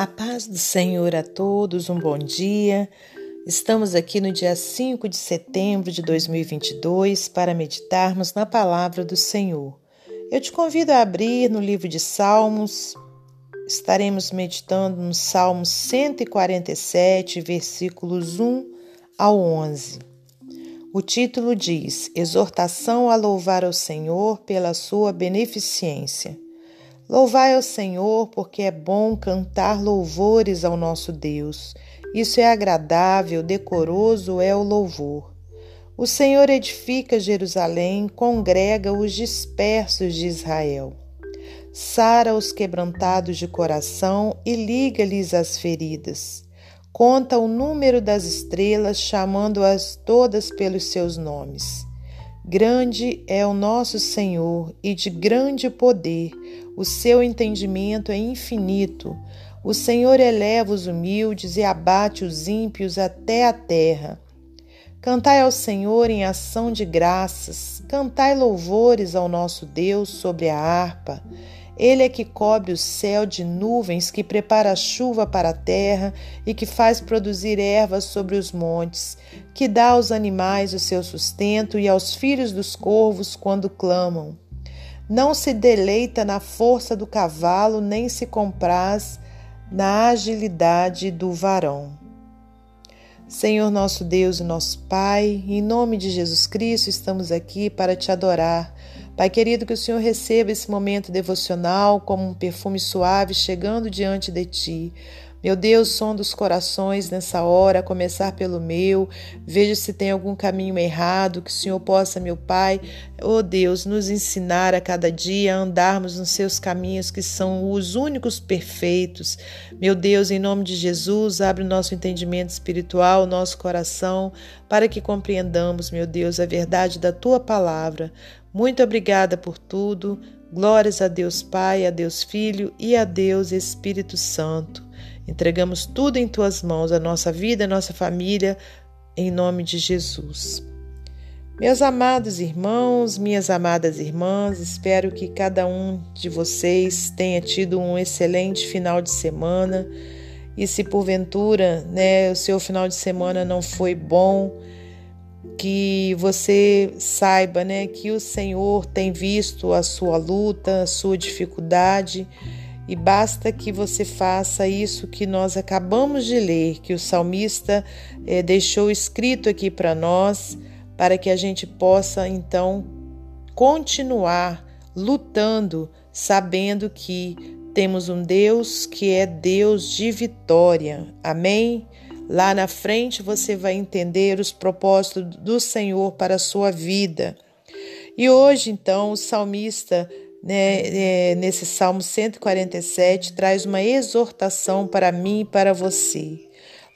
A paz do Senhor a todos, um bom dia. Estamos aqui no dia 5 de setembro de 2022 para meditarmos na palavra do Senhor. Eu te convido a abrir no livro de Salmos. Estaremos meditando no Salmo 147, versículos 1 ao 11. O título diz: Exortação a louvar ao Senhor pela sua beneficência. Louvai ao Senhor, porque é bom cantar louvores ao nosso Deus. Isso é agradável, decoroso é o louvor. O Senhor edifica Jerusalém, congrega os dispersos de Israel. Sara os quebrantados de coração e liga-lhes as feridas. Conta o número das estrelas, chamando-as todas pelos seus nomes. Grande é o nosso Senhor e de grande poder o seu entendimento é infinito. O Senhor eleva os humildes e abate os ímpios até a terra. Cantai ao Senhor em ação de graças, cantai louvores ao nosso Deus sobre a harpa. Ele é que cobre o céu de nuvens, que prepara a chuva para a terra e que faz produzir ervas sobre os montes, que dá aos animais o seu sustento e aos filhos dos corvos quando clamam. Não se deleita na força do cavalo, nem se compraz na agilidade do varão. Senhor nosso Deus e nosso Pai, em nome de Jesus Cristo, estamos aqui para te adorar. Pai querido, que o Senhor receba esse momento devocional como um perfume suave chegando diante de ti. Meu Deus, som dos corações nessa hora, começar pelo meu. Veja se tem algum caminho errado, que o Senhor possa, meu Pai, oh Deus, nos ensinar a cada dia a andarmos nos seus caminhos que são os únicos perfeitos. Meu Deus, em nome de Jesus, abre o nosso entendimento espiritual, o nosso coração, para que compreendamos, meu Deus, a verdade da tua palavra. Muito obrigada por tudo. Glórias a Deus Pai, a Deus Filho e a Deus Espírito Santo. Entregamos tudo em tuas mãos, a nossa vida, a nossa família, em nome de Jesus. Meus amados irmãos, minhas amadas irmãs, espero que cada um de vocês tenha tido um excelente final de semana. E se porventura, né, o seu final de semana não foi bom, que você saiba, né, que o Senhor tem visto a sua luta, a sua dificuldade e basta que você faça isso que nós acabamos de ler, que o salmista eh, deixou escrito aqui para nós, para que a gente possa então continuar lutando, sabendo que temos um Deus que é Deus de vitória. Amém? Lá na frente você vai entender os propósitos do Senhor para a sua vida. E hoje, então, o salmista né, é, nesse Salmo 147, traz uma exortação para mim e para você.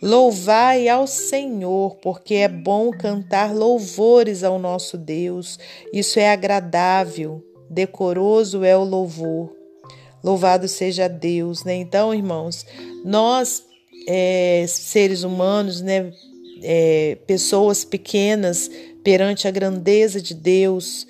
Louvai ao Senhor, porque é bom cantar louvores ao nosso Deus. Isso é agradável, decoroso é o louvor. Louvado seja Deus, né? Então, irmãos, nós, é, seres humanos, né, é, pessoas pequenas perante a grandeza de Deus,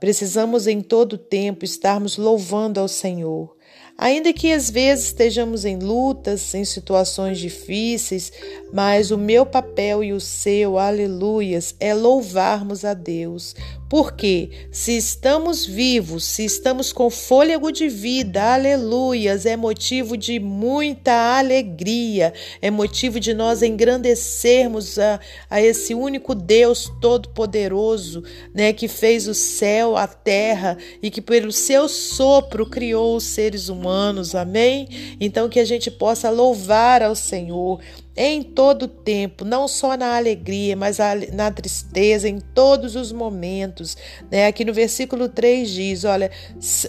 Precisamos em todo tempo estarmos louvando ao Senhor. Ainda que às vezes estejamos em lutas, em situações difíceis, mas o meu papel e o seu, aleluias, é louvarmos a Deus, porque se estamos vivos, se estamos com fôlego de vida, aleluias, é motivo de muita alegria, é motivo de nós engrandecermos a, a esse único Deus todo-poderoso, né, que fez o céu, a terra e que pelo seu sopro criou os seres humanos, amém? Então que a gente possa louvar ao Senhor em todo tempo, não só na alegria, mas na tristeza, em todos os momentos. Né? Aqui no versículo 3 diz: Olha,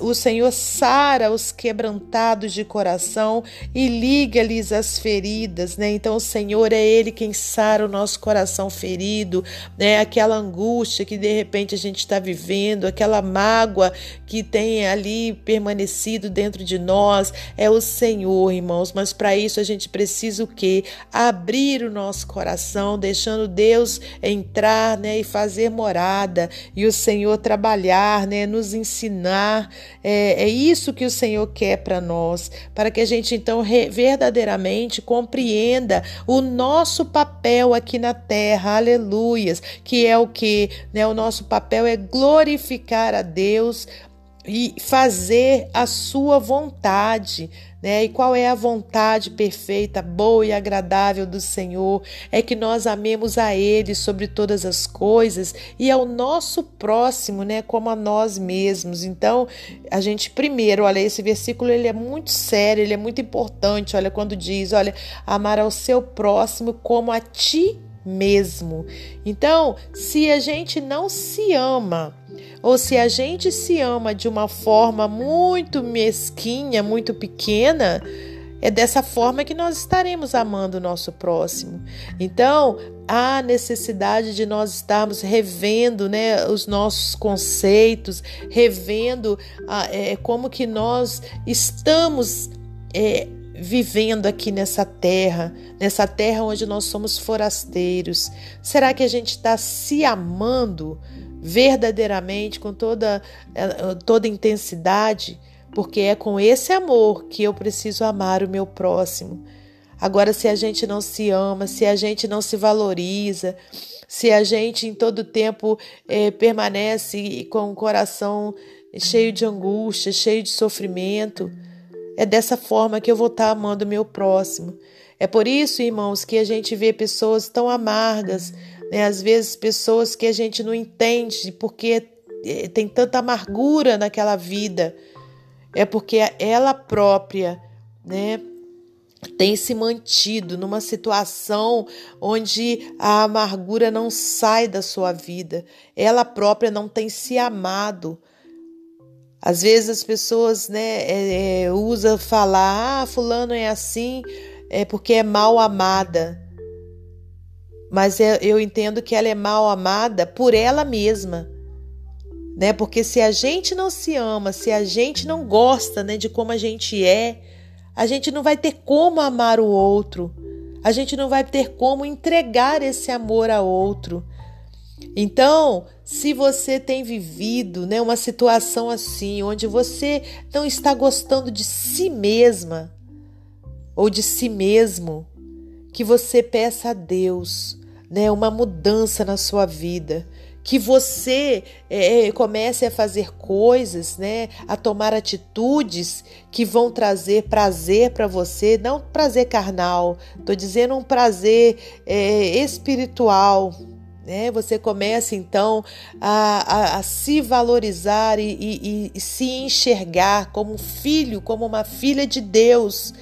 o Senhor sara os quebrantados de coração e liga-lhes as feridas. Né? Então, o Senhor é Ele quem sara o nosso coração ferido, né? aquela angústia que de repente a gente está vivendo, aquela mágoa que tem ali permanecido dentro de nós. É o Senhor, irmãos, mas para isso a gente precisa o quê? Abrir o nosso coração, deixando Deus entrar, né, e fazer morada, e o Senhor trabalhar, né, nos ensinar. É, é isso que o Senhor quer para nós, para que a gente então verdadeiramente compreenda o nosso papel aqui na terra. Aleluias, que é o que, né, o nosso papel é glorificar a Deus e fazer a sua vontade, né? E qual é a vontade perfeita, boa e agradável do Senhor? É que nós amemos a Ele sobre todas as coisas e ao nosso próximo, né? Como a nós mesmos. Então, a gente primeiro, olha, esse versículo ele é muito sério, ele é muito importante. Olha, quando diz, olha, amar ao seu próximo como a ti mesmo. Então, se a gente não se ama, ou se a gente se ama de uma forma muito mesquinha, muito pequena, é dessa forma que nós estaremos amando o nosso próximo. Então, há necessidade de nós estarmos revendo né, os nossos conceitos, revendo ah, é, como que nós estamos. É, vivendo aqui nessa terra, nessa terra onde nós somos forasteiros? Será que a gente está se amando verdadeiramente, com toda, eh, toda intensidade? Porque é com esse amor que eu preciso amar o meu próximo. Agora, se a gente não se ama, se a gente não se valoriza, se a gente em todo tempo é, permanece com o coração cheio de angústia, cheio de sofrimento, é dessa forma que eu vou estar amando o meu próximo. É por isso, irmãos, que a gente vê pessoas tão amargas, né? às vezes pessoas que a gente não entende porque eh, tem tanta amargura naquela vida. É porque ela própria, né, tem se mantido numa situação onde a amargura não sai da sua vida. Ela própria não tem se amado. Às vezes as pessoas né, é, é, usam falar, ah, fulano é assim, é porque é mal amada. Mas é, eu entendo que ela é mal amada por ela mesma. Né? Porque se a gente não se ama, se a gente não gosta né, de como a gente é, a gente não vai ter como amar o outro. A gente não vai ter como entregar esse amor a outro. Então, se você tem vivido né, uma situação assim, onde você não está gostando de si mesma ou de si mesmo, que você peça a Deus né, uma mudança na sua vida, que você é, é comece a fazer coisas, né, a tomar atitudes que vão trazer prazer para você, não prazer carnal, estou dizendo um prazer é, espiritual, né? Você começa então a, a, a se valorizar e, e, e, se enxergar como um filho, como uma filha de Deus,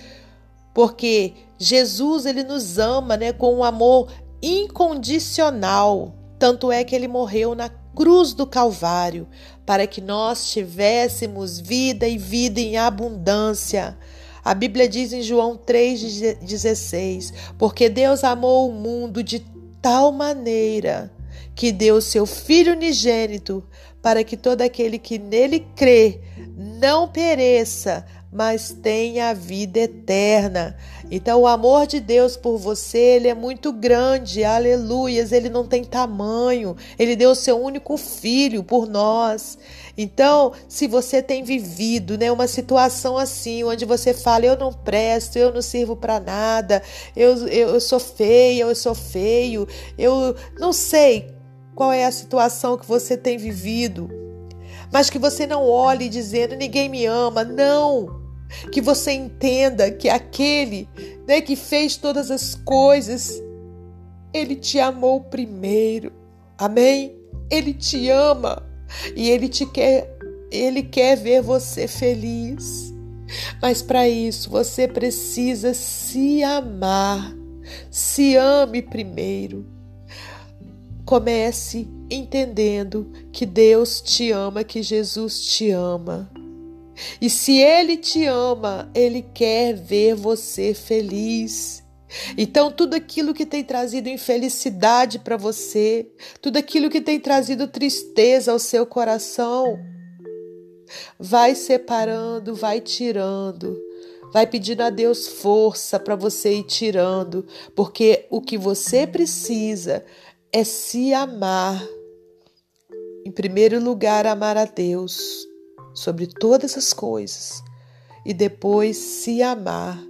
porque Jesus ele nos ama né, com um amor incondicional. Tanto é que ele morreu na cruz do Calvário para que nós tivéssemos vida e vida em abundância. A Bíblia diz em João 3,16: Porque Deus amou o mundo de tal maneira que deu seu Filho unigênito para que todo aquele que nele crê não pereça, mas tenha a vida eterna. Então, o amor de Deus por você, ele é muito grande, aleluias, ele não tem tamanho, ele deu o seu único filho por nós. Então, se você tem vivido né, uma situação assim, onde você fala, eu não presto, eu não sirvo para nada, eu, eu, eu sou feia, eu sou feio, eu não sei qual é a situação que você tem vivido, mas que você não olhe dizendo, ninguém me ama, não. Que você entenda que aquele né, que fez todas as coisas, ele te amou primeiro. Amém? Ele te ama. E ele te quer, ele quer ver você feliz. Mas para isso você precisa se amar. Se ame primeiro. Comece entendendo que Deus te ama, que Jesus te ama. E se Ele te ama, Ele quer ver você feliz. Então, tudo aquilo que tem trazido infelicidade para você, tudo aquilo que tem trazido tristeza ao seu coração, vai separando, vai tirando, Vai pedindo a Deus força para você ir tirando, porque o que você precisa é se amar. Em primeiro lugar, amar a Deus sobre todas as coisas e depois se amar,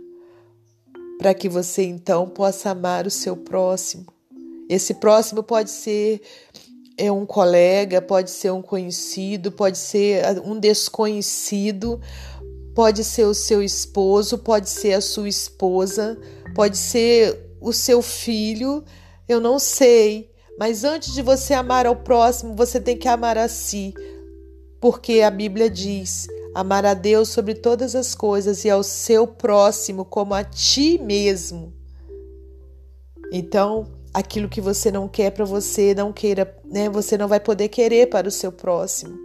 para que você então possa amar o seu próximo. Esse próximo pode ser é um colega, pode ser um conhecido, pode ser um desconhecido, pode ser o seu esposo, pode ser a sua esposa, pode ser o seu filho, eu não sei. Mas antes de você amar ao próximo, você tem que amar a si, porque a Bíblia diz: amar a Deus sobre todas as coisas e ao seu próximo como a ti mesmo. Então, aquilo que você não quer para você, não queira, né? Você não vai poder querer para o seu próximo.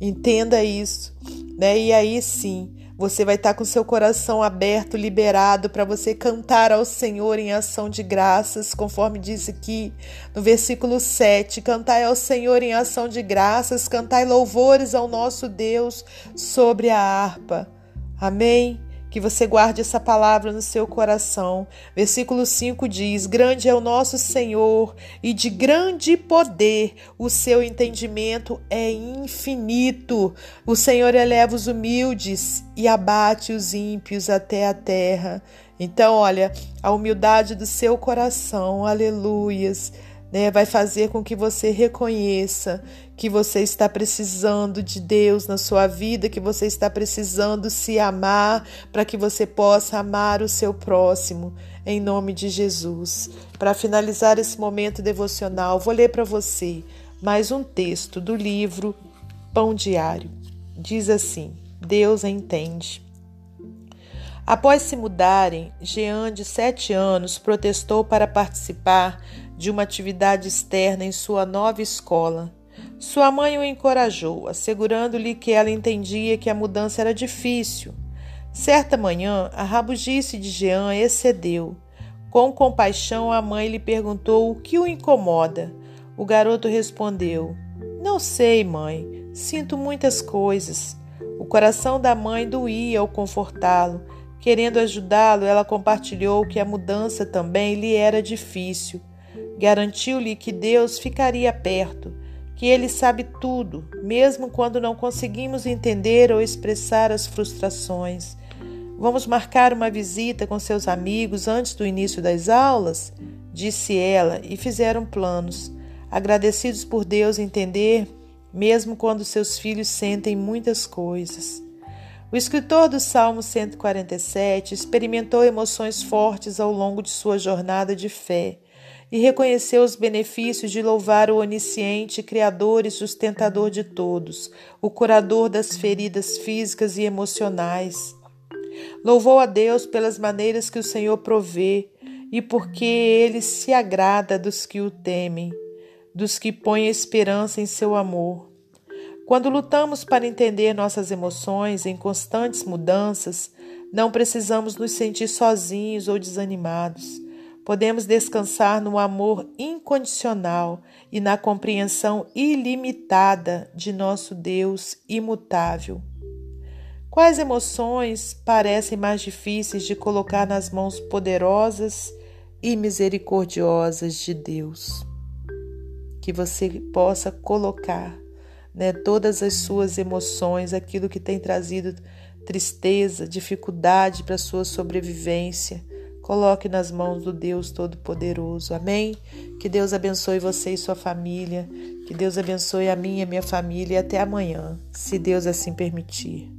Entenda isso, né? E aí sim, você vai estar com seu coração aberto, liberado para você cantar ao Senhor em ação de graças, conforme diz aqui no versículo 7. Cantai ao Senhor em ação de graças, cantai louvores ao nosso Deus sobre a harpa. Amém? Que você guarde essa palavra no seu coração. Versículo 5 diz: Grande é o nosso Senhor e de grande poder, o seu entendimento é infinito. O Senhor eleva os humildes e abate os ímpios até a terra. Então, olha, a humildade do seu coração, aleluias né, vai fazer com que você reconheça que você está precisando de Deus na sua vida, que você está precisando se amar para que você possa amar o seu próximo, em nome de Jesus. Para finalizar esse momento devocional, vou ler para você mais um texto do livro Pão Diário. Diz assim: Deus entende. Após se mudarem, Jean, de sete anos, protestou para participar de uma atividade externa em sua nova escola. Sua mãe o encorajou, assegurando-lhe que ela entendia que a mudança era difícil. Certa manhã, a rabugice de Jean excedeu. Com compaixão, a mãe lhe perguntou o que o incomoda. O garoto respondeu: Não sei, mãe. Sinto muitas coisas. O coração da mãe doía ao confortá-lo. Querendo ajudá-lo, ela compartilhou que a mudança também lhe era difícil. Garantiu-lhe que Deus ficaria perto, que Ele sabe tudo, mesmo quando não conseguimos entender ou expressar as frustrações. Vamos marcar uma visita com seus amigos antes do início das aulas? Disse ela, e fizeram planos, agradecidos por Deus entender, mesmo quando seus filhos sentem muitas coisas. O escritor do Salmo 147 experimentou emoções fortes ao longo de sua jornada de fé e reconheceu os benefícios de louvar o onisciente, Criador e sustentador de todos, o curador das feridas físicas e emocionais. Louvou a Deus pelas maneiras que o Senhor provê e porque ele se agrada dos que o temem, dos que põem esperança em seu amor. Quando lutamos para entender nossas emoções em constantes mudanças, não precisamos nos sentir sozinhos ou desanimados. Podemos descansar no amor incondicional e na compreensão ilimitada de nosso Deus imutável. Quais emoções parecem mais difíceis de colocar nas mãos poderosas e misericordiosas de Deus? Que você possa colocar né, todas as suas emoções, aquilo que tem trazido tristeza, dificuldade para sua sobrevivência Coloque nas mãos do Deus Todo-Poderoso. Amém? Que Deus abençoe você e sua família. Que Deus abençoe a minha e minha família. E até amanhã, se Deus assim permitir.